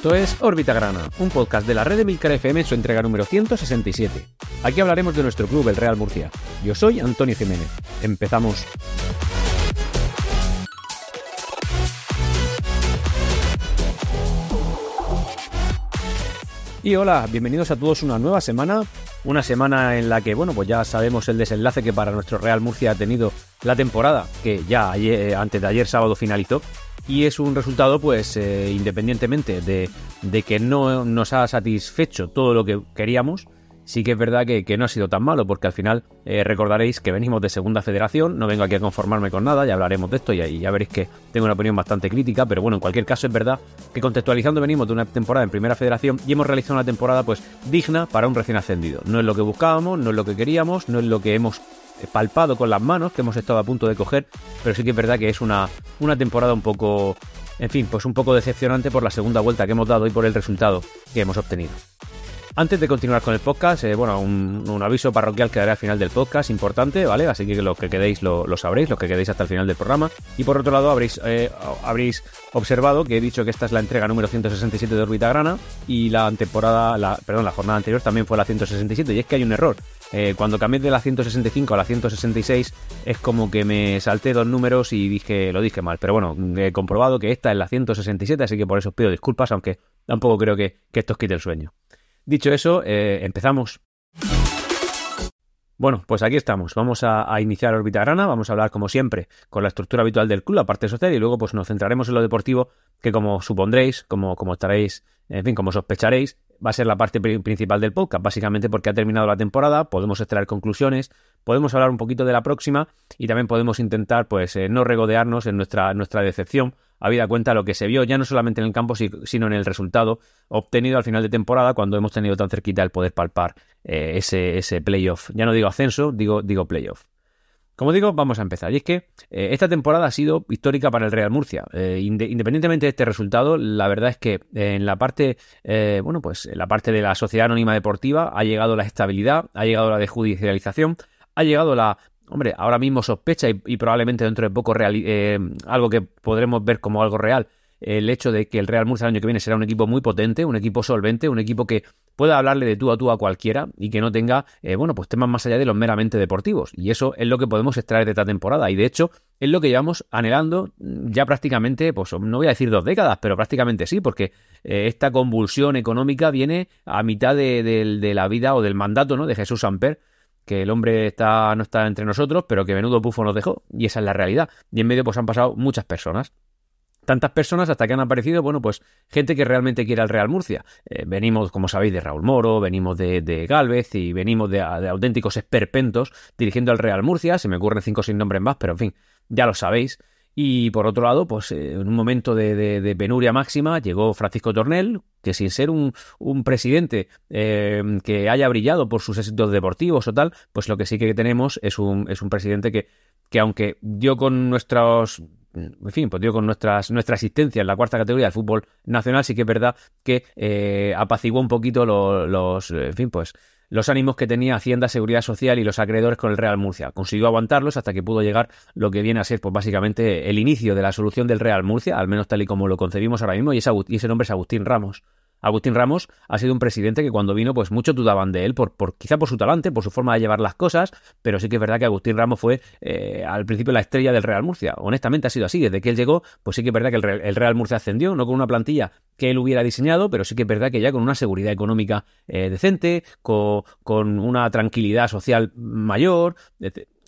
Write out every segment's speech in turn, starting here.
Esto es Órbita Grana, un podcast de la red de Milcar FM en su entrega número 167. Aquí hablaremos de nuestro club, el Real Murcia. Yo soy Antonio Jiménez. Empezamos. Y hola, bienvenidos a todos una nueva semana, una semana en la que, bueno, pues ya sabemos el desenlace que para nuestro Real Murcia ha tenido la temporada, que ya ayer, antes de ayer sábado finalizó, y es un resultado, pues, eh, independientemente de, que no nos ha satisfecho todo lo que queríamos, sí que es verdad que, no ha sido tan malo, porque al final eh, recordaréis que venimos de segunda federación, no vengo aquí a conformarme con nada, ya hablaremos de esto y, ya veréis que tengo una opinión bastante crítica, pero bueno, en cualquier caso es verdad que contextualizando venimos de una temporada en primera federación y hemos realizado una temporada pues digna para un recién ascendido. No es lo que buscábamos, no es lo que queríamos, no es lo que hemos palpado con las manos, que hemos estado a punto de coger, pero sí que es verdad que es una, una temporada un poco, en fin, pues un poco decepcionante por la segunda vuelta que hemos dado y por el resultado que hemos obtenido. Antes de continuar con el podcast, eh, bueno, un, aviso parroquial que daré al final del podcast, importante, ¿vale? Así que los que quedéis lo, sabréis, los que quedéis hasta el final del programa. Y por otro lado, habréis, eh, habréis observado que he dicho que esta es la entrega número 167 de Orbita Grana y la temporada, la, perdón, la jornada anterior también fue la 167 y es que hay un error. Eh, cuando cambié de la 165 a la 166 es como que me salté dos números y dije, lo dije mal. Pero bueno, he comprobado que esta es la 167, así que por eso os pido disculpas, aunque tampoco creo que, esto os quite el sueño. Dicho eso, eh, empezamos. Bueno, pues aquí estamos. Vamos a, iniciar Orbita Grana. Vamos a hablar, como siempre, con la estructura habitual del club, la parte social, y luego pues nos centraremos en lo deportivo, que como supondréis, como estaréis, en fin, como sospecharéis, va a ser la parte principal del podcast, básicamente porque ha terminado la temporada, podemos extraer conclusiones, podemos hablar un poquito de la próxima y también podemos intentar, pues, eh, no regodearnos en nuestra, nuestra decepción habida cuenta lo que se vio ya no solamente en el campo, sino en el resultado obtenido al final de temporada cuando hemos tenido tan cerquita el poder palpar eh, ese, ese playoff. Ya no digo ascenso, digo, digo playoff. Como digo, vamos a empezar. Y es que eh, esta temporada ha sido histórica para el Real Murcia. Eh, independientemente de este resultado, la verdad es que en la parte, bueno, pues en la parte de la sociedad anónima deportiva ha llegado la estabilidad, ha llegado la desjudicialización, ha llegado la hombre, ahora mismo sospecha y, probablemente dentro de poco real, eh, algo que podremos ver como algo real, el hecho de que el Real Murcia el año que viene será un equipo muy potente, un equipo solvente, un equipo que pueda hablarle de tú a tú a cualquiera y que no tenga, eh, bueno, pues temas más allá de los meramente deportivos. Y eso es lo que podemos extraer de esta temporada. Y de hecho, es lo que llevamos anhelando ya prácticamente, pues no voy a decir dos décadas, pero prácticamente sí, porque eh, esta convulsión económica viene a mitad de, de, la vida o del mandato ¿no? de Jesús Samper que el hombre está, no está entre nosotros, pero que menudo pufo nos dejó, y esa es la realidad. Y en medio pues han pasado muchas personas. Tantas personas hasta que han aparecido, bueno, pues gente que realmente quiere al Real Murcia. Eh, venimos, como sabéis, de Raúl Moro, venimos de, de Galvez y venimos de, de, auténticos esperpentos dirigiendo al Real Murcia. Se me ocurren cinco sin nombre más, pero en fin, ya lo sabéis. Y por otro lado, pues eh, en un momento de, penuria máxima llegó Francisco Tornel, que sin ser un, presidente eh, que haya brillado por sus éxitos deportivos o tal, pues lo que sí que tenemos es un, es un presidente que, que aunque dio con nuestros en fin, pues dio con nuestras, nuestra asistencia en la cuarta categoría del fútbol nacional, sí que es verdad que eh, apaciguó un poquito los, en fin, pues los ánimos que tenía Hacienda, Seguridad Social y los acreedores con el Real Murcia. Consiguió aguantarlos hasta que pudo llegar lo que viene a ser, pues básicamente, el inicio de la solución del Real Murcia, al menos tal y como lo concebimos ahora mismo, y ese nombre es Agustín Ramos. Agustín Ramos ha sido un presidente que cuando vino, pues mucho dudaban de él, por, por, quizá por su talante, por su forma de llevar las cosas, pero sí que es verdad que Agustín Ramos fue eh, al principio la estrella del Real Murcia. Honestamente ha sido así, desde que él llegó, pues sí que es verdad que el, Real Murcia ascendió, no con una plantilla que él hubiera diseñado, pero sí que es verdad que ya con una seguridad económica eh, decente, con, con, una tranquilidad social mayor,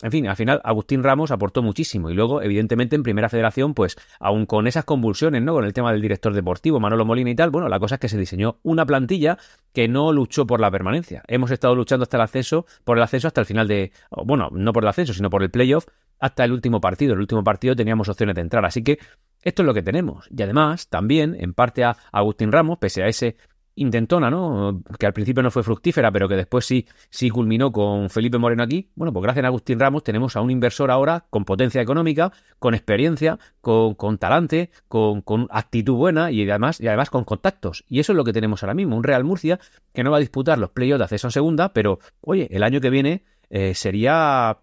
en fin, al final Agustín Ramos aportó muchísimo y luego, evidentemente, en Primera Federación, pues aún con esas convulsiones, ¿no? Con el tema del director deportivo, Manolo Molina y tal, bueno, la cosa es que se diseñó una plantilla que no luchó por la permanencia. Hemos estado luchando hasta el ascenso, por el ascenso hasta el final de, bueno, no por el ascenso, sino por el playoff, hasta el último partido. El último partido teníamos opciones de entrar, así que esto es lo que tenemos. Y además, también, en parte a Agustín Ramos, pese a ese intentona, ¿no? Que al principio no fue fructífera, pero que después sí, sí culminó con Felipe Moreno aquí. Bueno, pues gracias a Agustín Ramos tenemos a un inversor ahora con potencia económica, con experiencia, con, con talante, con, con, actitud buena y además, y además con contactos. Y eso es lo que tenemos ahora mismo. Un Real Murcia que no va a disputar los playoffs de acceso en segunda, pero oye, el año que viene eh, sería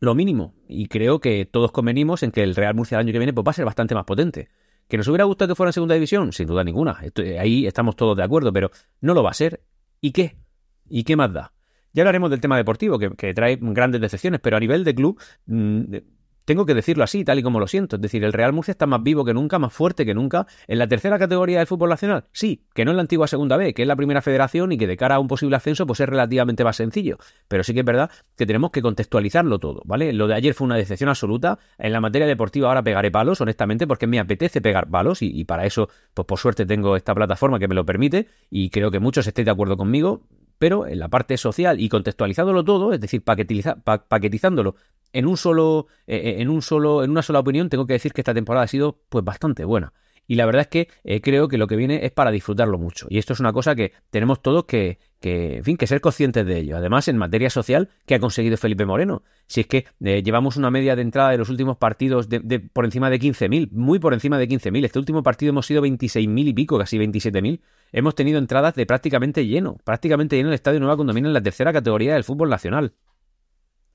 lo mínimo. Y creo que todos convenimos en que el Real Murcia el año que viene pues, va a ser bastante más potente. ¿Que nos hubiera gustado que fuera en segunda división? Sin duda ninguna. ahí estamos todos de acuerdo, pero no lo va a ser. ¿Y qué? ¿Y qué más da? Ya hablaremos del tema deportivo, que, que trae grandes decepciones, pero a nivel de club, mm, tengo que decirlo así, tal y como lo siento. Es decir, el Real Murcia está más vivo que nunca, más fuerte que nunca. En la tercera categoría del fútbol nacional, sí, que no en la antigua segunda B, que es la primera federación y que de cara a un posible ascenso, pues es relativamente más sencillo. Pero sí que es verdad que tenemos que contextualizarlo todo, ¿vale? Lo de ayer fue una decepción absoluta. En la materia deportiva ahora pegaré palos, honestamente, porque me apetece pegar palos y, para eso, pues por suerte tengo esta plataforma que me lo permite y creo que muchos estéis de acuerdo conmigo pero en la parte social y contextualizándolo todo, es decir, paquetizándolo en un solo, eh, eh, en un solo, en una sola opinión, tengo que decir que esta temporada ha sido pues bastante buena. Y la verdad es que eh, creo que lo que viene es para disfrutarlo mucho. Y esto es una cosa que tenemos todos que, que, en fin, que ser conscientes de ello. Además, en materia social, ¿qué ha conseguido Felipe Moreno? Si es que llevamos una media de entrada de los últimos partidos de, por encima de 15.000, muy por encima de 15.000. Este último partido hemos sido 26.000 y pico, casi 27.000 hemos tenido entradas de prácticamente lleno, prácticamente lleno el Estadio Nueva Condomina en la tercera categoría del fútbol nacional.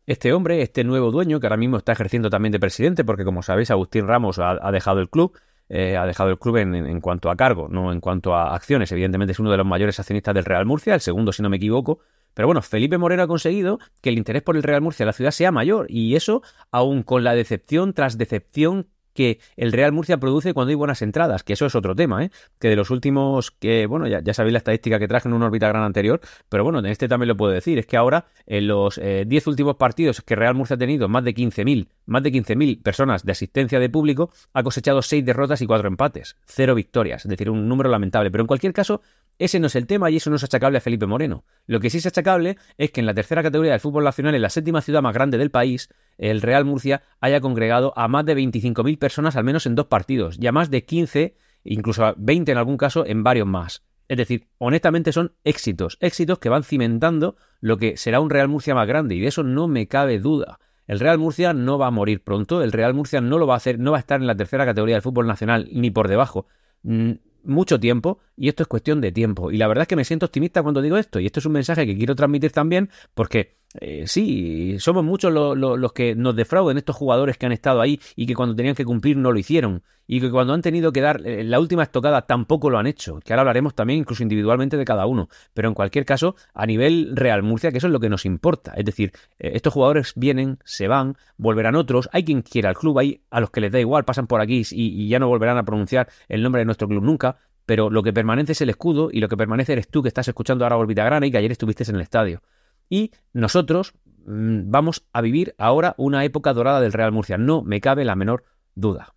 Este hombre, este nuevo dueño, que ahora mismo está ejerciendo también de presidente, porque como sabéis, Agustín Ramos ha, dejado el club, eh, ha dejado el club en, cuanto a cargo, no en cuanto a acciones. Evidentemente es uno de los mayores accionistas del Real Murcia, el segundo si no me equivoco. Pero bueno, Felipe Moreno ha conseguido que el interés por el Real Murcia en la ciudad sea mayor. Y eso, aún con la decepción tras decepción que el Real Murcia produce cuando hay buenas entradas, que eso es otro tema, ¿eh? que de los últimos, que bueno, ya, ya sabéis la estadística que traje en un órbita gran anterior, pero bueno, en este también lo puedo decir, es que ahora en los 10 eh, últimos partidos que Real Murcia ha tenido más de 15.000, más de 15.000 personas de asistencia de público, ha cosechado 6 derrotas y 4 empates, 0 victorias, es decir, un número lamentable, pero en cualquier caso, ese no es el tema y eso no es achacable a Felipe Moreno. Lo que sí es achacable es que en la tercera categoría del fútbol nacional, en la séptima ciudad más grande del país, el Real Murcia haya congregado a más de 25.000 personas al menos en dos partidos y a más de 15, incluso a 20 en algún caso, en varios más. Es decir, honestamente son éxitos, éxitos que van cimentando lo que será un Real Murcia más grande y de eso no me cabe duda. El Real Murcia no va a morir pronto, el Real Murcia no lo va a hacer, no va a estar en la tercera categoría del fútbol nacional ni por debajo. Mm, mucho tiempo y esto es cuestión de tiempo. Y la verdad es que me siento optimista cuando digo esto y esto es un mensaje que quiero transmitir también porque eh, sí, somos muchos los que nos defrauden estos jugadores que han estado ahí y que cuando tenían que cumplir no lo hicieron. Y que cuando han tenido que dar eh, la última estocada tampoco lo han hecho, que ahora hablaremos también incluso individualmente de cada uno, pero en cualquier caso a nivel Real Murcia, que eso es lo que nos importa, es decir, eh, estos jugadores vienen, se van, volverán otros, hay quien quiera al club, hay a los que les da igual, pasan por aquí y, ya no volverán a pronunciar el nombre de nuestro club nunca, pero lo que permanece es el escudo y lo que permanece eres tú que estás escuchando ahora Orbita Grana y que ayer estuviste en el estadio. Y nosotros mm, vamos a vivir ahora una época dorada del Real Murcia, no me cabe la menor duda.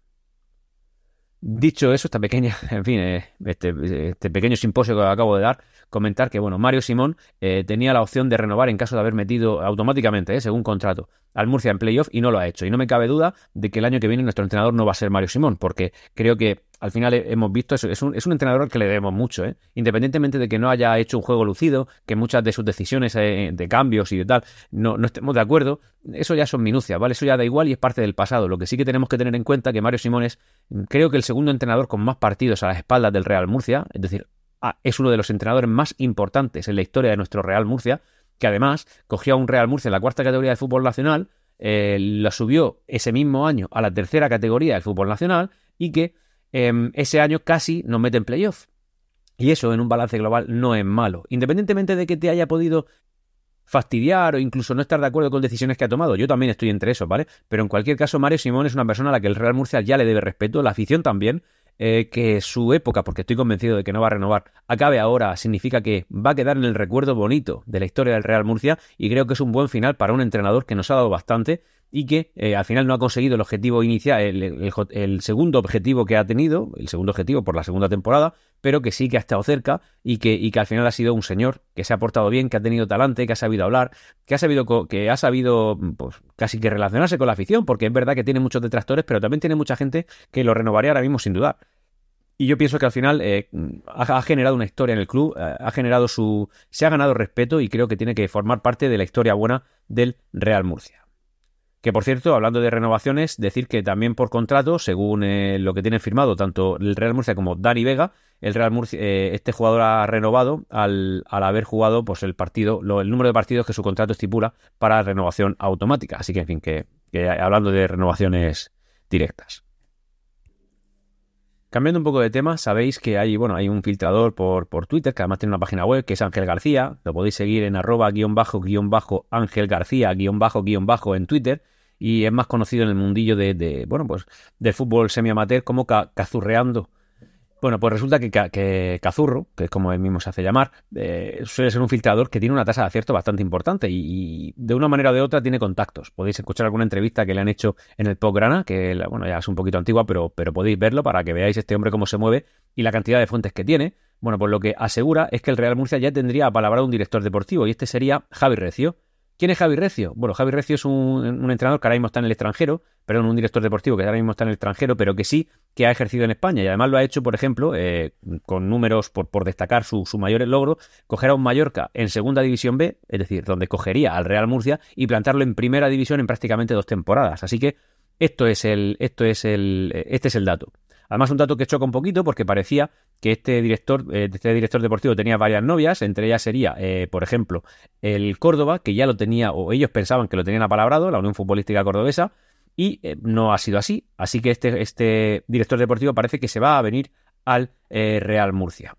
Dicho eso, esta pequeña, en fin, eh, este, este, pequeño simposio que acabo de dar, comentar que, bueno, Mario Simón eh, tenía la opción de renovar en caso de haber metido automáticamente, eh, según contrato, al Murcia en playoff y no lo ha hecho. Y no me cabe duda de que el año que viene nuestro entrenador no va a ser Mario Simón, porque creo que al final hemos visto eso. Es un, es un entrenador al que le debemos mucho, ¿eh? independientemente de que no haya hecho un juego lucido, que muchas de sus decisiones eh, de cambios y de tal no, no estemos de acuerdo. Eso ya son minucias, ¿vale? Eso ya da igual y es parte del pasado. Lo que sí que tenemos que tener en cuenta que Mario Simón es, creo que el segundo entrenador con más partidos a las espaldas del Real Murcia, es decir, es uno de los entrenadores más importantes en la historia de nuestro Real Murcia, que además cogió a un Real Murcia en la cuarta categoría del fútbol nacional, eh, lo subió ese mismo año a la tercera categoría del fútbol nacional y que Em, ese año casi nos mete en playoff. Y eso en un balance global no es malo. Independientemente de que te haya podido fastidiar o incluso no estar de acuerdo con decisiones que ha tomado. Yo también estoy entre eso, ¿vale? Pero en cualquier caso, Mario Simón es una persona a la que el Real Murcia ya le debe respeto, la afición también. Eh, que su época, porque estoy convencido de que no va a renovar, acabe ahora, significa que va a quedar en el recuerdo bonito de la historia del Real Murcia y creo que es un buen final para un entrenador que nos ha dado bastante y que eh, al final no ha conseguido el objetivo inicial, el, segundo objetivo que ha tenido, el segundo objetivo por la segunda temporada, pero que sí que ha estado cerca y que, al final ha sido un señor que se ha portado bien, que ha tenido talante, que ha sabido hablar, que ha sabido, que ha sabido pues, casi que relacionarse con la afición, porque es verdad que tiene muchos detractores, pero también tiene mucha gente que lo renovaría ahora mismo sin dudar. Y yo pienso que al final eh, ha, generado una historia en el club, eh, ha generado su. se ha ganado respeto y creo que tiene que formar parte de la historia buena del Real Murcia. Que por cierto, hablando de renovaciones, decir que también por contrato, según eh, lo que tienen firmado tanto el Real Murcia como Dani Vega, el Real Murcia, eh, este jugador ha renovado al, haber jugado pues el partido, el número de partidos que su contrato estipula para renovación automática. Así que, en fin, que, hablando de renovaciones directas. Cambiando un poco de tema, sabéis que hay, bueno, hay un filtrador por, por Twitter, que además tiene una página web, que es Ángel García. Lo podéis seguir en arroba guion bajo guion bajo Ángel García guion bajo guion bajo en Twitter. Y es más conocido en el mundillo de, de bueno, pues del fútbol semi-amateur como Cazurreando bueno, pues resulta que, Cazurro, que es como él mismo se hace llamar, eh, suele ser un filtrador que tiene una tasa de acierto bastante importante y, de una manera o de otra tiene contactos. Podéis escuchar alguna entrevista que le han hecho en el Postgrana, que bueno, ya es un poquito antigua, pero, pero podéis verlo para que veáis este hombre cómo se mueve y la cantidad de fuentes que tiene. Bueno, pues lo que asegura es que el Real Murcia ya tendría a palabra un director deportivo y este sería Javi Recio. ¿Quién es Javi Recio? Bueno, Javi Recio es un, entrenador que ahora mismo está en el extranjero, perdón, un director deportivo que ahora mismo está en el extranjero, pero que sí que ha ejercido en España y además lo ha hecho, por ejemplo, eh, con números por, destacar su, mayor logro, coger a un Mallorca en segunda división B, es decir, donde cogería al Real Murcia y plantarlo en primera división en prácticamente dos temporadas. Así que esto es el, esto es el, este es el dato. Además, un dato que choca un poquito porque parecía que este director, eh, este director deportivo tenía varias novias, entre ellas sería, eh, por ejemplo, el Córdoba, que ya lo tenía, o ellos pensaban que lo tenían apalabrado, la Unión Futbolística Cordobesa, y eh, no ha sido así. Así que este, este, director deportivo parece que se va a venir al Real Murcia.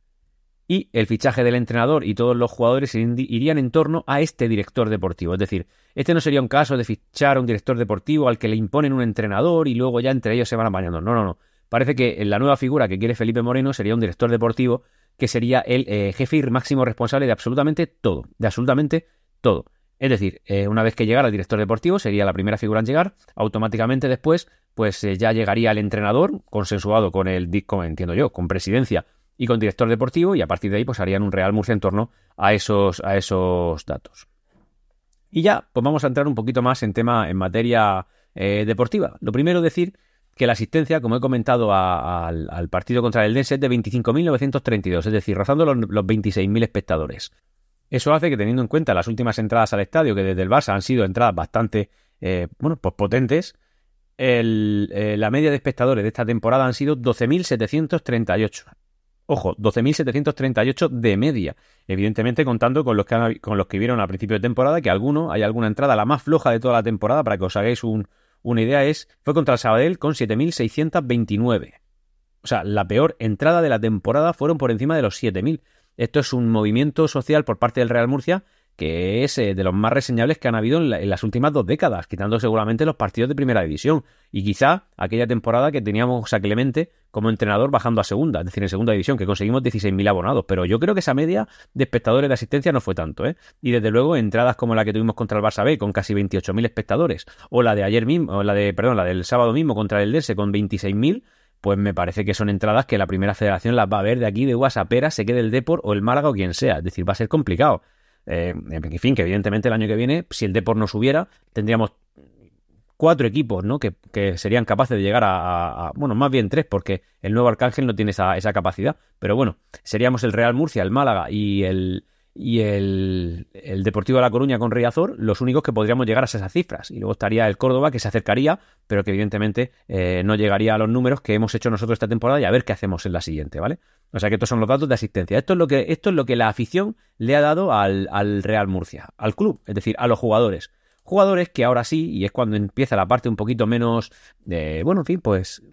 Y el fichaje del entrenador y todos los jugadores irían en torno a este director deportivo. Es decir, este no sería un caso de fichar a un director deportivo al que le imponen un entrenador y luego ya entre ellos se van apañando. No, no, no parece que la nueva figura que quiere Felipe Moreno sería un director deportivo que sería el eh, jefe y máximo responsable de absolutamente todo, de absolutamente todo. Es decir, eh, una vez que llegara el director deportivo, sería la primera figura en llegar, automáticamente después, pues eh, ya llegaría el entrenador, consensuado con el DICO, entiendo yo, con presidencia y con director deportivo, y a partir de ahí, pues harían un Real Murcia en torno a esos, a esos datos. Y ya, pues vamos a entrar un poquito más en tema, en materia deportiva. Lo primero decir que la asistencia, como he comentado al, partido contra el Dense, es de 25.932, es decir, rozando los, 26.000 espectadores. Eso hace que, teniendo en cuenta las últimas entradas al estadio, que desde el Barça han sido entradas bastante, eh, bueno, pues potentes, eh, la media de espectadores de esta temporada han sido 12.738. Ojo, 12.738 de media. Evidentemente contando con los, que, con los que vieron al principio de temporada, que alguno, hay alguna entrada, la más floja de toda la temporada, para que os hagáis un, una idea es, fue contra el Sabadell con 7.629. O sea, la peor entrada de la temporada fueron por encima de los 7.000. Esto es un movimiento social por parte del Real Murcia que es eh, de los más reseñables que han habido en, las últimas dos décadas, quitando seguramente los partidos de primera división. Y quizá aquella temporada que teníamos a Clemente como entrenador bajando a segunda, es decir, en segunda división, que conseguimos 16.000 abonados. Pero yo creo que esa media de espectadores de asistencia no fue tanto, ¿eh? Y desde luego, entradas como la que tuvimos contra el Barça B, con casi 28.000 espectadores, o la de ayer mismo, o la de, perdón, la del sábado mismo contra el Dense con 26.000, pues me parece que son entradas que la primera federación las va a ver de aquí de Guasapera, se quede el Depor o el Málaga o quien sea. Es decir, va a ser complicado. Eh, en fin, que evidentemente el año que viene, si el Depor no subiera, tendríamos cuatro equipos, ¿no? Que, serían capaces de llegar a, bueno, más bien tres, porque el nuevo Arcángel no tiene esa, esa, capacidad. Pero bueno, seríamos el Real Murcia, el Málaga y el, y el, Deportivo de La Coruña con Riazor, los únicos que podríamos llegar a esas cifras. Y luego estaría el Córdoba, que se acercaría, pero que evidentemente eh, no llegaría a los números que hemos hecho nosotros esta temporada y a ver qué hacemos en la siguiente, ¿vale? O sea que estos son los datos de asistencia. Esto es lo que, esto es lo que la afición le ha dado al, al Real Murcia, al club, es decir, a los jugadores. Jugadores que ahora sí, y es cuando empieza la parte un poquito menos de, bueno, en fin, pues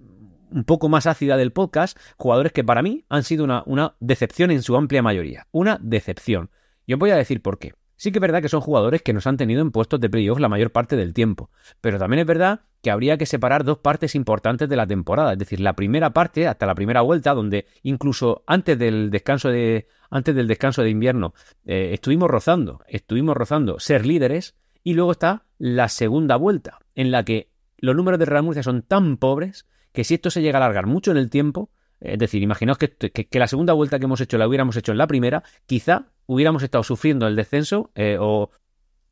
un poco más ácida del podcast, jugadores que para mí han sido una, decepción en su amplia mayoría. Una decepción. Yo voy a decir por qué. Sí que es verdad que son jugadores que nos han tenido en puestos de playoff la mayor parte del tiempo, pero también es verdad que habría que separar dos partes importantes de la temporada, es decir, la primera parte hasta la primera vuelta, donde incluso antes del descanso de antes del descanso de invierno eh, estuvimos rozando, estuvimos rozando ser líderes, y luego está la segunda vuelta, en la que los números de Real Murcia son tan pobres que si esto se llega a alargar mucho en el tiempo, es decir, imaginaos que, la segunda vuelta que hemos hecho la hubiéramos hecho en la primera, quizá hubiéramos estado sufriendo el descenso eh, o,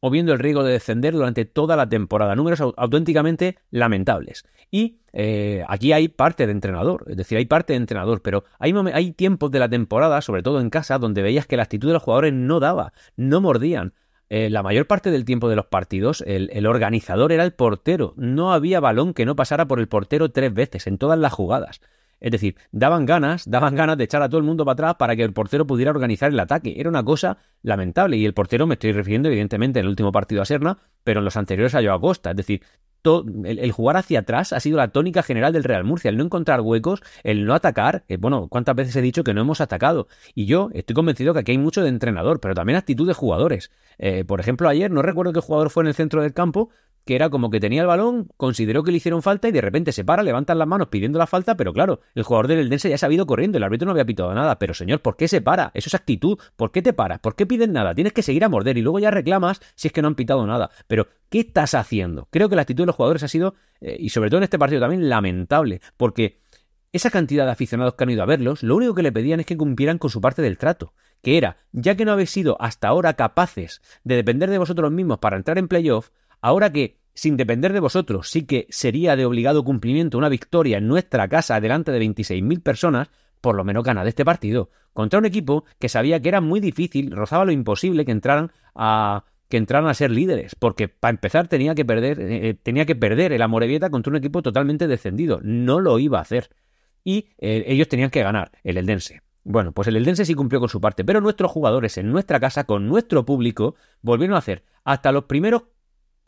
viendo el riesgo de descender durante toda la temporada. Números auténticamente lamentables. Y eh, aquí hay parte de entrenador, es decir, hay parte de entrenador, pero hay, hay tiempos de la temporada, sobre todo en casa, donde veías que la actitud de los jugadores no daba, no mordían. Eh, la mayor parte del tiempo de los partidos, el, organizador era el portero. No había balón que no pasara por el portero tres veces en todas las jugadas. Es decir, daban ganas, daban ganas de echar a todo el mundo para atrás para que el portero pudiera organizar el ataque. Era una cosa lamentable. Y el portero me estoy refiriendo, evidentemente, en el último partido a Serna, pero en los anteriores a Joao Costa. Es decir, el, jugar hacia atrás ha sido la tónica general del Real Murcia, el no encontrar huecos, el no atacar. Eh, bueno, ¿cuántas veces he dicho que no hemos atacado? Y yo estoy convencido que aquí hay mucho de entrenador, pero también actitud de jugadores. Eh, por ejemplo, ayer no recuerdo qué jugador fue en el centro del campo, que era como que tenía el balón, consideró que le hicieron falta y de repente se para, levanta las manos pidiendo la falta, pero claro, el jugador del Eldense ya se ha ido corriendo, el árbitro no había pitado nada, pero señor, ¿por qué se para? Eso es actitud, ¿por qué te paras? ¿Por qué pides nada? Tienes que seguir a morder y luego ya reclamas si es que no han pitado nada. Pero, ¿qué estás haciendo? Creo que la actitud de los jugadores ha sido, eh, y sobre todo en este partido también, lamentable, porque esa cantidad de aficionados que han ido a verlos, lo único que le pedían es que cumplieran con su parte del trato, que era, ya que no habéis sido hasta ahora capaces de depender de vosotros mismos para entrar en playoff, ahora que sin depender de vosotros, sí que sería de obligado cumplimiento una victoria en nuestra casa delante de 26.000 personas, por lo menos ganad este partido, contra un equipo que sabía que era muy difícil, rozaba lo imposible que entraran a que entraran a ser líderes, porque para empezar tenía que perder eh, eh, tenía que perder el Amorebieta contra un equipo totalmente descendido, no lo iba a hacer. Y eh, ellos tenían que ganar, el Eldense. Bueno, pues el Eldense sí cumplió con su parte, pero nuestros jugadores en nuestra casa, con nuestro público, volvieron a hacer hasta los primeros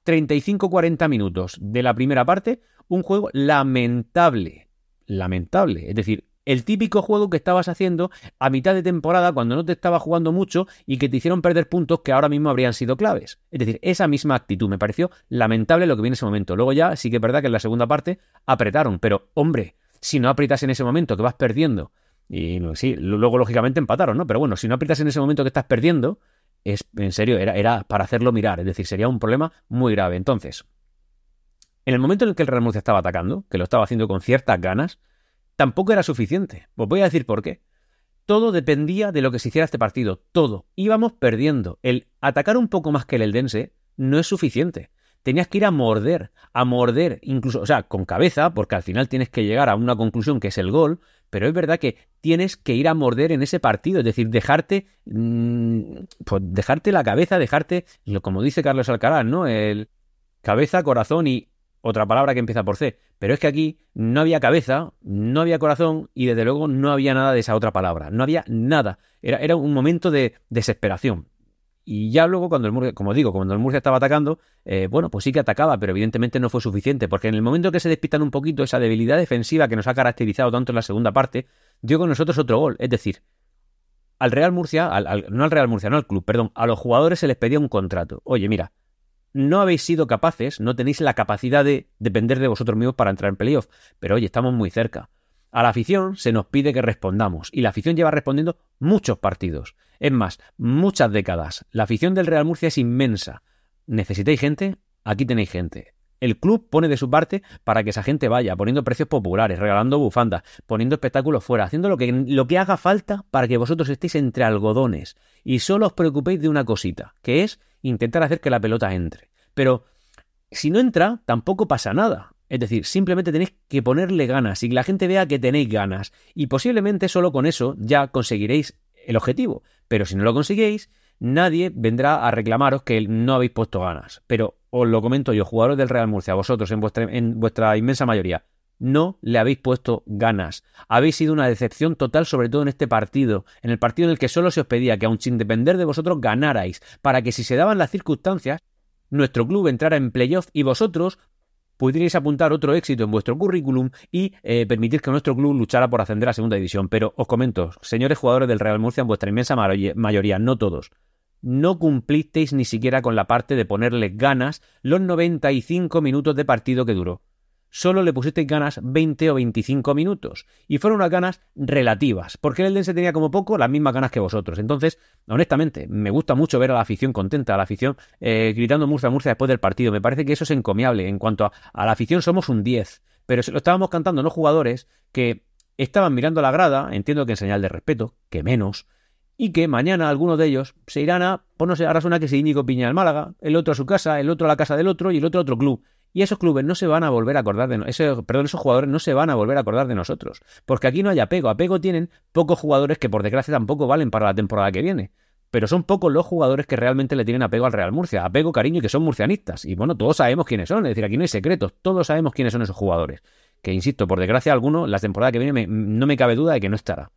35-40 minutos de la primera parte, un juego lamentable. Lamentable. Es decir, el típico juego que estabas haciendo a mitad de temporada cuando no te estaba jugando mucho y que te hicieron perder puntos que ahora mismo habrían sido claves. Es decir, esa misma actitud me pareció lamentable lo que viene en ese momento. Luego ya sí que es verdad que en la segunda parte apretaron, pero hombre, si no aprietas en ese momento que vas perdiendo, y sí, luego lógicamente empataron, ¿no? Pero bueno, si no aprietas en ese momento que estás perdiendo, en serio, era, era para hacerlo mirar, es decir, sería un problema muy grave. Entonces, en el momento en el que el Real Murcia estaba atacando, que lo estaba haciendo con ciertas ganas, tampoco era suficiente. Os voy a decir por qué. Todo dependía de lo que se hiciera este partido, todo. Íbamos perdiendo. El atacar un poco más que el Eldense no es suficiente tenías que ir a morder, a morder, incluso, o sea, con cabeza, porque al final tienes que llegar a una conclusión que es el gol, pero es verdad que tienes que ir a morder en ese partido, es decir, dejarte, mm, pues dejarte la cabeza, dejarte, como dice Carlos Alcaraz, ¿no? El cabeza, corazón y otra palabra que empieza por C. Pero es que aquí no había cabeza, no había corazón y desde luego no había nada de esa otra palabra. No había nada. Era, era un momento de desesperación. Y ya luego, cuando el Murcia, como digo, cuando el Murcia estaba atacando, eh, bueno, pues sí que atacaba, pero evidentemente no fue suficiente, porque en el momento que se despistan un poquito esa debilidad defensiva que nos ha caracterizado tanto en la segunda parte, dio con nosotros otro gol. Es decir, al Real Murcia, no al Real Murcia, no al club, perdón, a los jugadores se les pedía un contrato. Oye, mira, no habéis sido capaces, no tenéis la capacidad de depender de vosotros mismos para entrar en playoff, pero oye, estamos muy cerca. A la afición se nos pide que respondamos, y la afición lleva respondiendo muchos partidos. Es más, muchas décadas. La afición del Real Murcia es inmensa. ¿Necesitáis gente? Aquí tenéis gente. El club pone de su parte para que esa gente vaya, poniendo precios populares, regalando bufandas, poniendo espectáculos fuera, haciendo lo que, lo que haga falta para que vosotros estéis entre algodones y solo os preocupéis de una cosita, que es intentar hacer que la pelota entre. Pero si no entra, tampoco pasa nada. Es decir, simplemente tenéis que ponerle ganas y que la gente vea que tenéis ganas. Y posiblemente solo con eso ya conseguiréis el objetivo. Pero si no lo conseguís, nadie vendrá a reclamaros que no habéis puesto ganas. Pero os lo comento yo, jugadores del Real Murcia, vosotros en vuestra, en vuestra inmensa mayoría, no le habéis puesto ganas. Habéis sido una decepción total, sobre todo en este partido, en el partido en el que solo se os pedía que, aun sin depender de vosotros, ganarais, para que si se daban las circunstancias, nuestro club entrara en playoff y vosotros pudierais apuntar otro éxito en vuestro currículum y eh, permitir que nuestro club luchara por ascender a segunda división. Pero os comento, señores jugadores del Real Murcia, en vuestra inmensa mayoría, no todos, no cumplisteis ni siquiera con la parte de ponerle ganas los 95 minutos de partido que duró solo le pusisteis ganas 20 o 25 minutos. Y fueron unas ganas relativas, porque el Eldense tenía como poco las mismas ganas que vosotros. Entonces, honestamente, me gusta mucho ver a la afición contenta, a la afición eh, gritando Murcia, Murcia después del partido. Me parece que eso es encomiable. En cuanto a, la afición, somos un 10. Pero se lo estábamos cantando no jugadores que estaban mirando la grada, entiendo que en señal de respeto, que menos, y que mañana algunos de ellos se irán a, pues no sé, ahora suena que se Íñigo Piña al Málaga, el otro a su casa, el otro a la casa del otro y el otro a otro club. Y esos clubes no se van a volver a acordar de nosotros. Perdón, esos jugadores no se van a volver a acordar de nosotros. Porque aquí no hay apego. Apego tienen pocos jugadores que por desgracia tampoco valen para la temporada que viene. Pero son pocos los jugadores que realmente le tienen apego al Real Murcia. Apego, cariño y que son murcianistas. Y bueno, todos sabemos quiénes son. Es decir, aquí no hay secretos. Todos sabemos quiénes son esos jugadores. Que insisto, por desgracia alguno, la temporada que viene no me cabe duda de que no estará.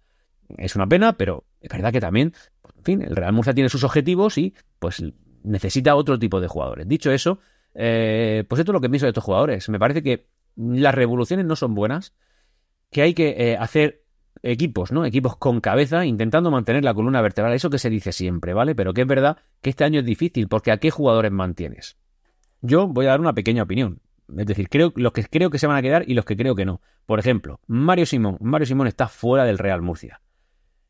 Es una pena, pero es verdad que también, en fin, el Real Murcia tiene sus objetivos y pues necesita otro tipo de jugadores. Dicho eso, Eh, pues esto es lo que pienso de estos jugadores. Me parece que las revoluciones no son buenas, que hay que eh, hacer equipos, ¿no? Equipos con cabeza, intentando mantener la columna vertebral. Eso que se dice siempre, ¿vale? Pero que es verdad que este año es difícil, porque ¿a qué jugadores mantienes? Yo voy a dar una pequeña opinión. Es decir, creo los que creo que se van a quedar y los que creo que no. Por ejemplo, Mario Simón. Mario Simón está fuera del Real Murcia.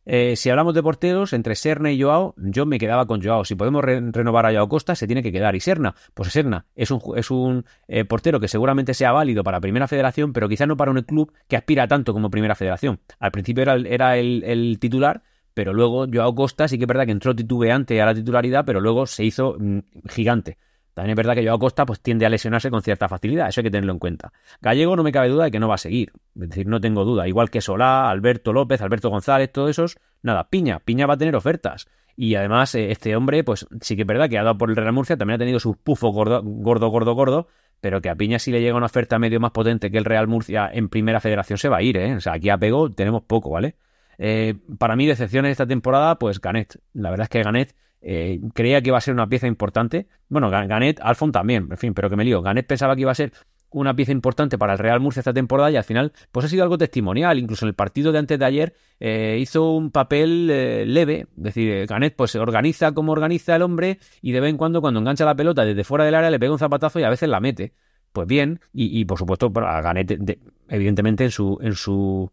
Eh, si hablamos de porteros, entre Serna y Joao, yo me quedaba con Joao. Si podemos renovar a Joao Costa, se tiene que quedar. Y Serna, pues Serna es un, es un eh, portero que seguramente sea válido para Primera Federación, pero quizás no para un club que aspira tanto como Primera Federación. Al principio era, era el, titular, pero luego Joao Costa sí que es verdad que entró titubeante a la titularidad, pero luego se hizo mm, gigante. También es verdad que Joao Costa pues, tiende a lesionarse con cierta facilidad, eso hay que tenerlo en cuenta. Gallego no me cabe duda de que no va a seguir, es decir, no tengo duda. Igual que Solá, Alberto López, Alberto González, todos esos, nada, Piña, Piña va a tener ofertas. Y además, eh, este hombre, pues sí que es verdad que ha dado por el Real Murcia, también ha tenido sus pufos gordo, gordo, gordo, gordo, pero que a Piña si le llega una oferta medio más potente que el Real Murcia en primera federación se va a ir, ¿eh? O sea, aquí a Pego tenemos poco, ¿vale? Eh, para mí, decepciones de esta temporada, pues Ganet. La verdad es que Ganet eh, creía que iba a ser una pieza importante. Bueno, Ganet, Alfon también, en fin, pero que me lío. Ganet pensaba que iba a ser una pieza importante para el Real Murcia esta temporada y al final pues ha sido algo testimonial. Incluso en el partido de antes de ayer eh, hizo un papel eh, leve. Es decir, Ganet pues organiza como organiza el hombre y de vez en cuando cuando engancha la pelota desde fuera del área le pega un zapatazo y a veces la mete. Pues bien, y, por supuesto a Ganet evidentemente en su... En su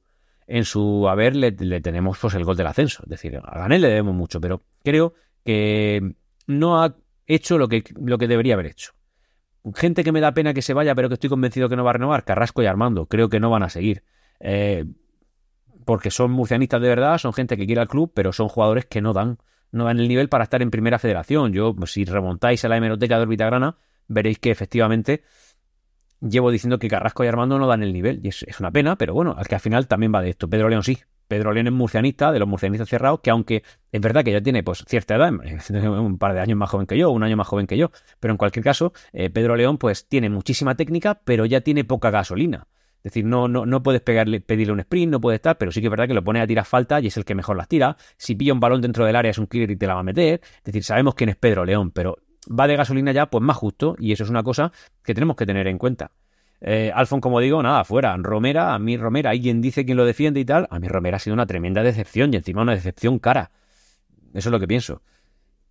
en su haber le, le, tenemos pues el gol del ascenso. Es decir, a Ganet le debemos mucho, pero creo que no ha hecho lo que, lo que debería haber hecho. Gente que me da pena que se vaya, pero que estoy convencido que no va a renovar, Carrasco y Armando, creo que no van a seguir. Eh, porque son murcianistas de verdad, son gente que quiere al club, pero son jugadores que no dan, no dan el nivel para estar en primera federación. Yo, si remontáis a la hemeroteca de Orbitagrana, veréis que efectivamente llevo diciendo que Carrasco y Armando no dan el nivel. Y es, una pena, pero bueno, que al final también va de esto. Pedro León sí, Pedro León es murcianista, de los murcianistas cerrados, que aunque es verdad que ya tiene pues cierta edad, un par de años más joven que yo, un año más joven que yo, pero en cualquier caso, eh, Pedro León pues tiene muchísima técnica, pero ya tiene poca gasolina. Es decir, no, no, no puedes pegarle, pedirle un sprint, no puede estar, pero sí que es verdad que lo pone a tirar falta y es el que mejor las tira. Si pilla un balón dentro del área es un killer y te la va a meter. Es decir, sabemos quién es Pedro León, pero va de gasolina ya pues más justo y eso es una cosa que tenemos que tener en cuenta. Eh, Alfon, como digo, nada, fuera. Romera, a mí Romera, alguien dice quién lo defiende y tal. A mí Romera ha sido una tremenda decepción y encima una decepción cara. Eso es lo que pienso.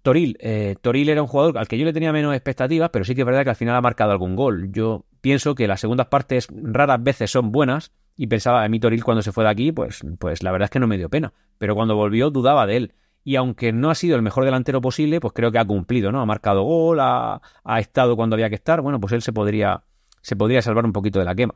Toril, eh, Toril era un jugador al que yo le tenía menos expectativas, pero sí que es verdad que al final ha marcado algún gol. Yo pienso que las segundas partes raras veces son buenas y pensaba, a mí Toril cuando se fue de aquí, pues, pues la verdad es que no me dio pena. Pero cuando volvió dudaba de él. Y aunque no ha sido el mejor delantero posible, pues creo que ha cumplido, ¿no? Ha marcado gol, ha, ha estado cuando había que estar. Bueno, pues él se podría, se podría salvar un poquito de la quema.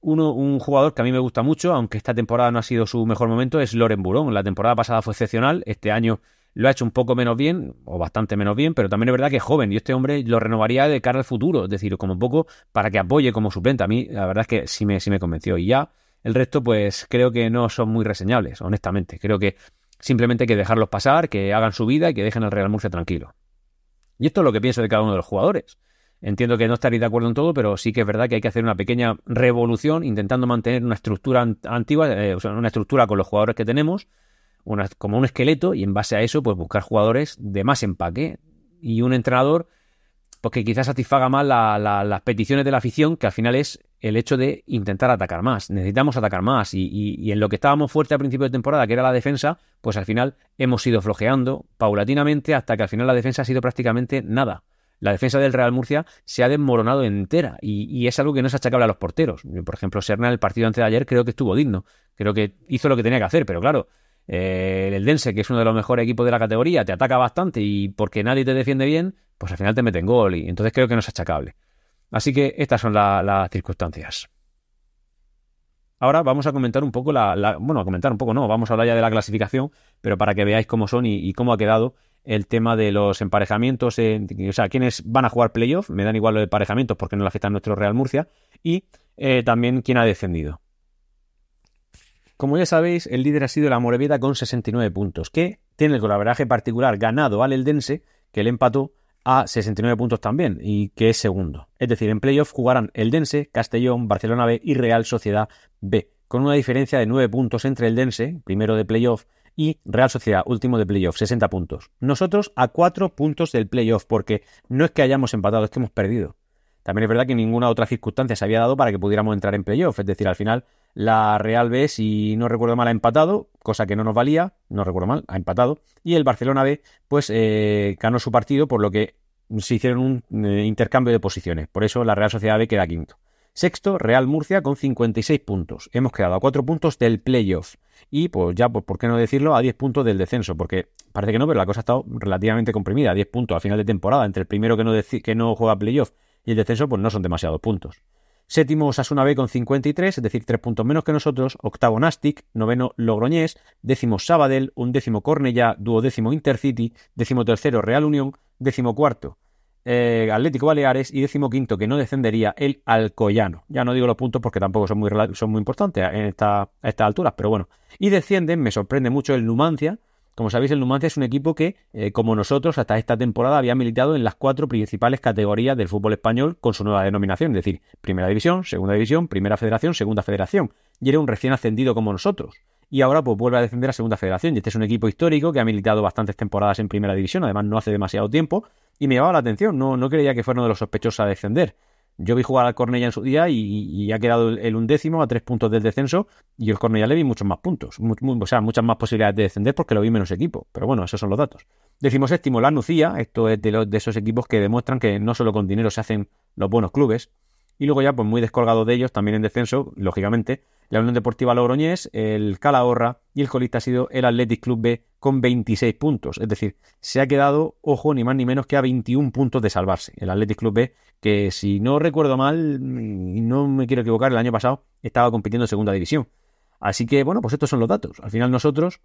Uno, un jugador que a mí me gusta mucho, aunque esta temporada no ha sido su mejor momento, es Loren Burón. La temporada pasada fue excepcional, este año lo ha hecho un poco menos bien, o bastante menos bien, pero también es verdad que es joven y este hombre lo renovaría de cara al futuro, es decir, como poco para que apoye como suplente. A mí la verdad es que sí me, sí me convenció. Y ya el resto, pues creo que no son muy reseñables, honestamente. Creo que simplemente hay que dejarlos pasar, que hagan su vida y que dejen al Real Murcia tranquilo. Y esto es lo que pienso de cada uno de los jugadores. Entiendo que no estaréis de acuerdo en todo, pero sí que es verdad que hay que hacer una pequeña revolución intentando mantener una estructura antigua, eh, o sea, una estructura con los jugadores que tenemos, una, como un esqueleto, y en base a eso, pues buscar jugadores de más empaque y un entrenador pues que quizás satisfaga más las peticiones de la afición, que al final es el hecho de intentar atacar más. Necesitamos atacar más. Y, en lo que estábamos fuerte al principio de temporada, que era la defensa, pues al final hemos ido flojeando paulatinamente hasta que al final la defensa ha sido prácticamente nada la defensa del Real Murcia se ha desmoronado entera y, es algo que no es achacable a los porteros. Por ejemplo, Serna el partido antes de ayer creo que estuvo digno, creo que hizo lo que tenía que hacer, pero claro, eh, el Dense, que es uno de los mejores equipos de la categoría, te ataca bastante y porque nadie te defiende bien, pues al final te meten gol y entonces creo que no es achacable. Así que estas son las circunstancias. Ahora vamos a comentar un poco la, Bueno, a comentar un poco, no, vamos a hablar ya de la clasificación, pero para que veáis cómo son y cómo ha quedado el tema de los emparejamientos, o sea, quiénes van a jugar playoff, me dan igual los emparejamientos porque no le afectan a nuestro Real Murcia, y eh, también quién ha descendido. Como ya sabéis, el líder ha sido la Morevieta con 69 puntos, que tiene el colaboraje particular ganado al Eldense, que le empató a 69 puntos también, y que es segundo. Es decir, en playoff jugarán Eldense, Castellón, Barcelona B y Real Sociedad B, con una diferencia de 9 puntos entre Eldense, primero de playoff, y Real Sociedad, último de playoff, 60 puntos. Nosotros a 4 puntos del playoff, porque no es que hayamos empatado, es que hemos perdido. también es verdad que ninguna otra circunstancia se había dado para que pudiéramos entrar en playoff. Es decir, al final la Real B, si no recuerdo mal, ha empatado, cosa que no nos valía, no recuerdo mal, ha empatado. Y el Barcelona B, pues eh, ganó su partido, por lo que se hicieron un eh, intercambio de posiciones. Por eso la Real Sociedad B queda quinto. Sexto, Real Murcia con 56 puntos. Hemos quedado a 4 puntos del playoff. Y pues ya, pues, ¿por qué no decirlo? A 10 puntos del descenso. Porque parece que no, pero la cosa ha estado relativamente comprimida. A 10 puntos al final de temporada. Entre el primero que no, que no juega playoff y el descenso, pues no son demasiados puntos. Séptimo Osasuna B con 53, es decir, 3 puntos menos que nosotros. Octavo Nastic, noveno Logroñés, décimo Sabadell, un décimo Cornellá, duodécimo Intercity, décimo tercero Real Unión, décimo cuarto eh, Atlético Baleares y decimoquinto que no descendería el Alcoyano. Ya no digo los puntos porque tampoco son muy, son muy importantes en esta, estas alturas, pero bueno. Y descienden, me sorprende mucho el Numancia. Como sabéis, el Numancia es un equipo que, eh, como nosotros, hasta esta temporada había militado en las cuatro principales categorías del fútbol español con su nueva denominación, es decir, Primera División, Segunda División, Primera Federación, Segunda Federación. Y era un recién ascendido como nosotros y ahora pues vuelve a defender a Segunda Federación. Y este es un equipo histórico que ha militado bastantes temporadas en Primera División, además no hace demasiado tiempo, y me llamaba la atención, no, no creía que fuera uno de los sospechosos a descender. Yo vi jugar al Cornella en su día y, ha quedado el undécimo a tres puntos del descenso y el Cornella le vi muchos más puntos, o sea, muchas más posibilidades de descender porque lo vi menos equipo. Pero bueno, esos son los datos. Decimos séptimo, la Nucía, esto es de, de esos equipos que demuestran que no solo con dinero se hacen los buenos clubes. Y luego ya, pues muy descolgado de ellos, también en descenso, lógicamente, la Unión Deportiva Logroñés, el Calahorra y el colista ha sido el Athletic Club B con 26 puntos. Es decir, se ha quedado, ojo, ni más ni menos que a 21 puntos de salvarse. El Athletic Club B, que si no recuerdo mal, y no me quiero equivocar, el año pasado estaba compitiendo en segunda división. Así que, bueno, pues estos son los datos. Al final nosotros,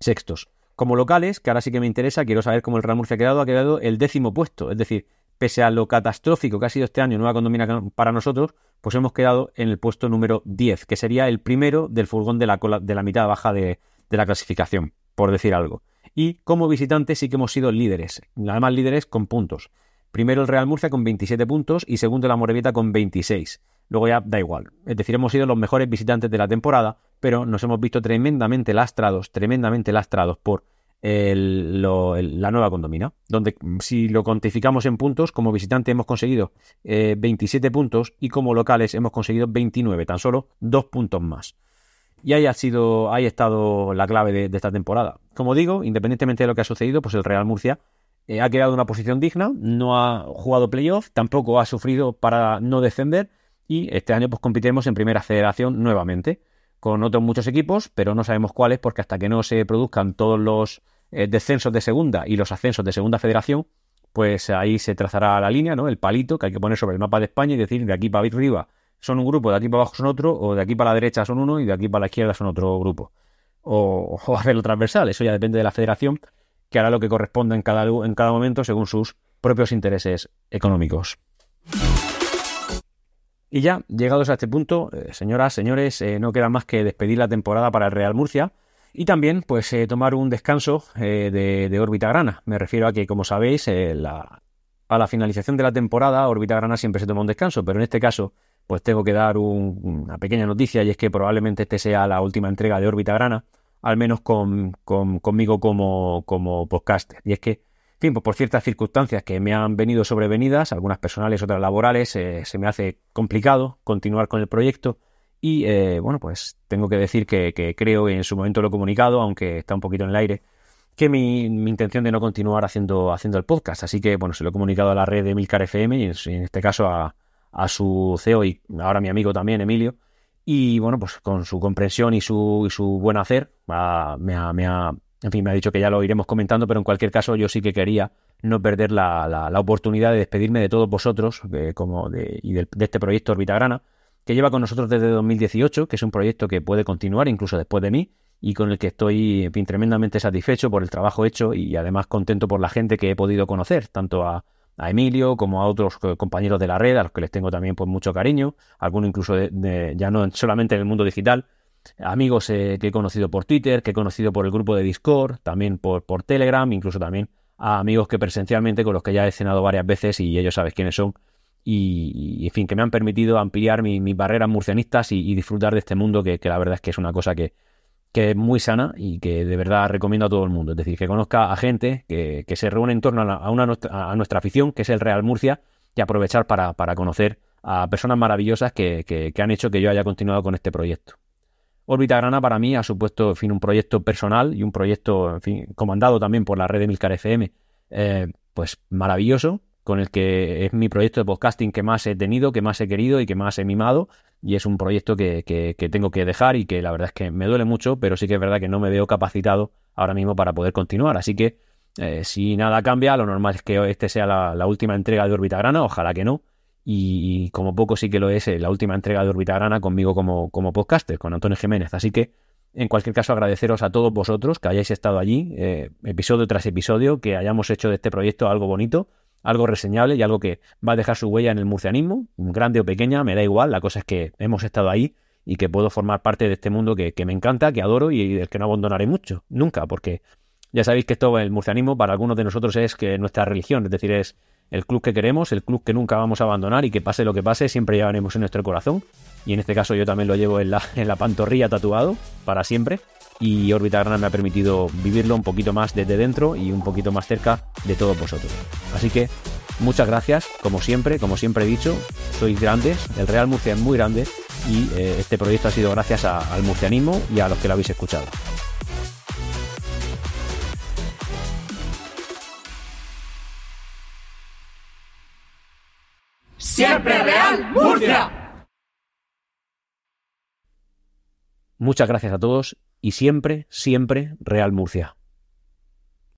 sextos. Como locales, que ahora sí que me interesa, quiero saber cómo el Real Murcia ha quedado, ha quedado el décimo puesto. Es decir, pese a lo catastrófico que ha sido este año Nueva Condomina para nosotros, pues hemos quedado en el puesto número 10, que sería el primero del furgón de la, de la mitad baja de, la clasificación, por decir algo. Y como visitantes sí que hemos sido líderes, además líderes con puntos. Primero el Real Murcia con 27 puntos y segundo la Morevieta con 26. Luego ya da igual. Es decir, hemos sido los mejores visitantes de la temporada, pero nos hemos visto tremendamente lastrados, tremendamente lastrados por la nueva condomina, donde mm, si lo cuantificamos en puntos, como visitante hemos conseguido 27 eh, puntos y como locales hemos conseguido 29, tan solo dos puntos más. Y ahí ha sido, ahí ha estado la clave de, esta temporada. Como digo, independientemente de lo que ha sucedido, pues el Real Murcia eh, ha quedado en una posición digna, no ha jugado playoff, tampoco ha sufrido para no descender y este año pues competiremos en primera federación nuevamente con otros muchos equipos, pero no sabemos cuáles porque hasta que no se produzcan todos los eh, descensos de segunda y los ascensos de segunda federación, pues ahí se trazará la línea, ¿no? El palito que hay que poner sobre el mapa de España y decir de aquí para arriba son un grupo, de aquí para abajo son otro, o de aquí para la derecha son uno y de aquí para la izquierda son otro grupo. O, o hacerlo transversal, eso ya depende de la federación, que hará lo que corresponda en cada, en cada momento según sus propios intereses económicos. Y ya, llegados a este punto, eh, señoras, señores, eh, no queda más que despedir la temporada para el Real Murcia y también, pues, eh, tomar un descanso de, de, órbita grana. Me refiero a que, como sabéis, la, a la finalización de la temporada, órbita grana siempre se toma un descanso, pero en este caso, pues tengo que dar una pequeña noticia y es que probablemente este sea la última entrega de órbita grana, al menos con, conmigo como, como podcaster. Y es que por ciertas circunstancias que me han venido sobrevenidas, algunas personales, otras laborales, eh, se me hace complicado continuar con el proyecto. Y eh, bueno, pues tengo que decir que, creo, y en su momento lo he comunicado, aunque está un poquito en el aire, que mi, intención de no continuar haciendo, haciendo el podcast. Así que bueno, se lo he comunicado a la red de Milcar FM y en, este caso a, su CEO y ahora mi amigo también, Emilio. Y bueno, pues con su comprensión y su, y su buen hacer, me, ha, me, ha, en fin, me ha dicho que ya lo iremos comentando, pero en cualquier caso yo sí que quería no perder la, la, oportunidad de despedirme de todos vosotros como de, y de, este proyecto Orbitagrana, que lleva con nosotros desde 2018, que es un proyecto que puede continuar incluso después de mí y con el que estoy tremendamente satisfecho por el trabajo hecho y además contento por la gente que he podido conocer, tanto a, Emilio como a otros compañeros de la red, a los que les tengo también pues, mucho cariño, algunos incluso de, ya no solamente en el mundo digital, amigos eh, que he conocido por Twitter, que he conocido por el grupo de Discord, también por, por Telegram, incluso también a amigos que presencialmente con los que ya he cenado varias veces y ellos sabes quiénes son. Y, en fin, que me han permitido ampliar mis barreras murcianistas y, disfrutar de este mundo que, la verdad es que es una cosa que, que, es muy sana y que de verdad recomiendo a todo el mundo. Es decir, que conozca a gente que, se reúne en torno a, una, a nuestra afición, que es el Real Murcia, y aprovechar para, conocer a personas maravillosas que, que, han hecho que yo haya continuado con este proyecto. Órbita Grana para mí ha supuesto en fin, un proyecto personal y un proyecto en fin, comandado también por la red de Milcar FM, eh, pues maravilloso, con el que es mi proyecto de podcasting que más he tenido, que más he querido y que más he mimado. Y es un proyecto que, que, tengo que dejar y que la verdad es que me duele mucho, pero sí que es verdad que no me veo capacitado ahora mismo para poder continuar. Así que eh, si nada cambia, lo normal es que este sea la, última entrega de Orbita Grana, ojalá que no. Y, como poco sí que lo es eh, la última entrega de Orbita Grana conmigo como, como podcaster, con Antonio Jiménez. Así que en cualquier caso, agradeceros a todos vosotros que hayáis estado allí, eh, episodio tras episodio, que hayamos hecho de este proyecto algo bonito algo reseñable y algo que va a dejar su huella en el murcianismo, grande o pequeña, me da igual, la cosa es que hemos estado ahí y que puedo formar parte de este mundo que, me encanta, que adoro y del que no abandonaré mucho, nunca, porque ya sabéis que esto, el murcianismo, para algunos de nosotros es que nuestra religión, es decir, es el club que queremos, el club que nunca vamos a abandonar y que pase lo que pase, siempre llevaremos en nuestro corazón. Y en este caso yo también lo llevo en la, pantorrilla tatuado, para siempre y Órbita Grana me ha permitido vivirlo un poquito más desde dentro y un poquito más cerca de todos vosotros. Así que muchas gracias, como siempre, como siempre he dicho, sois grandes, el Real Murcia es muy grande y eh, este proyecto ha sido gracias al murcianismo y a los que lo habéis escuchado. Siempre Real Murcia. Muchas gracias a todos y siempre, siempre Real Murcia.